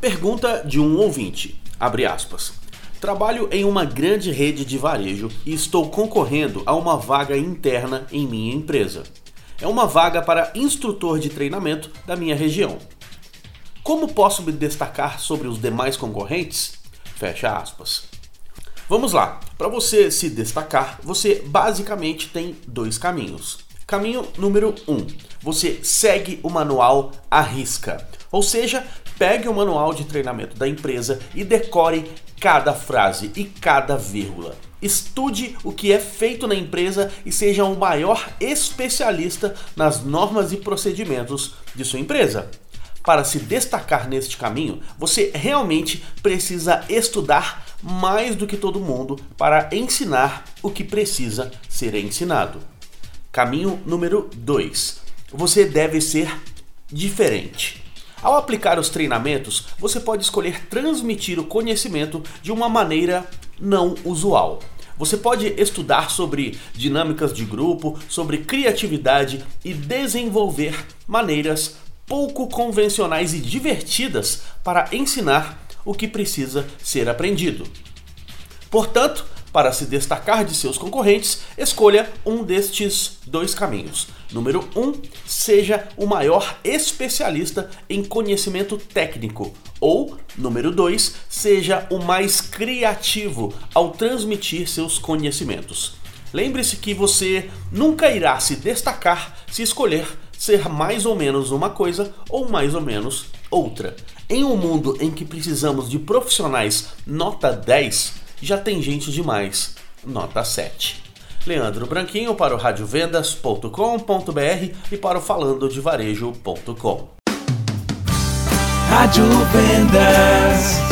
Pergunta de um ouvinte. Abre aspas. Trabalho em uma grande rede de varejo e estou concorrendo a uma vaga interna em minha empresa. É uma vaga para instrutor de treinamento da minha região. Como posso me destacar sobre os demais concorrentes? Fecha aspas. Vamos lá. Para você se destacar, você basicamente tem dois caminhos. Caminho número 1. Um, você segue o manual à risca. Ou seja, pegue o manual de treinamento da empresa e decore cada frase e cada vírgula. Estude o que é feito na empresa e seja o maior especialista nas normas e procedimentos de sua empresa. Para se destacar neste caminho, você realmente precisa estudar mais do que todo mundo para ensinar o que precisa ser ensinado. Caminho número 2. Você deve ser diferente. Ao aplicar os treinamentos, você pode escolher transmitir o conhecimento de uma maneira não usual. Você pode estudar sobre dinâmicas de grupo, sobre criatividade e desenvolver maneiras pouco convencionais e divertidas para ensinar o que precisa ser aprendido. Portanto, para se destacar de seus concorrentes, escolha um destes dois caminhos. Número 1, um, seja o maior especialista em conhecimento técnico. Ou, número 2, seja o mais criativo ao transmitir seus conhecimentos. Lembre-se que você nunca irá se destacar se escolher ser mais ou menos uma coisa ou mais ou menos outra. Em um mundo em que precisamos de profissionais nota 10, já tem gente demais, nota 7. Leandro Branquinho para o radiovendas.com.br e para o falandodevarejo.com. Rádio Vendas.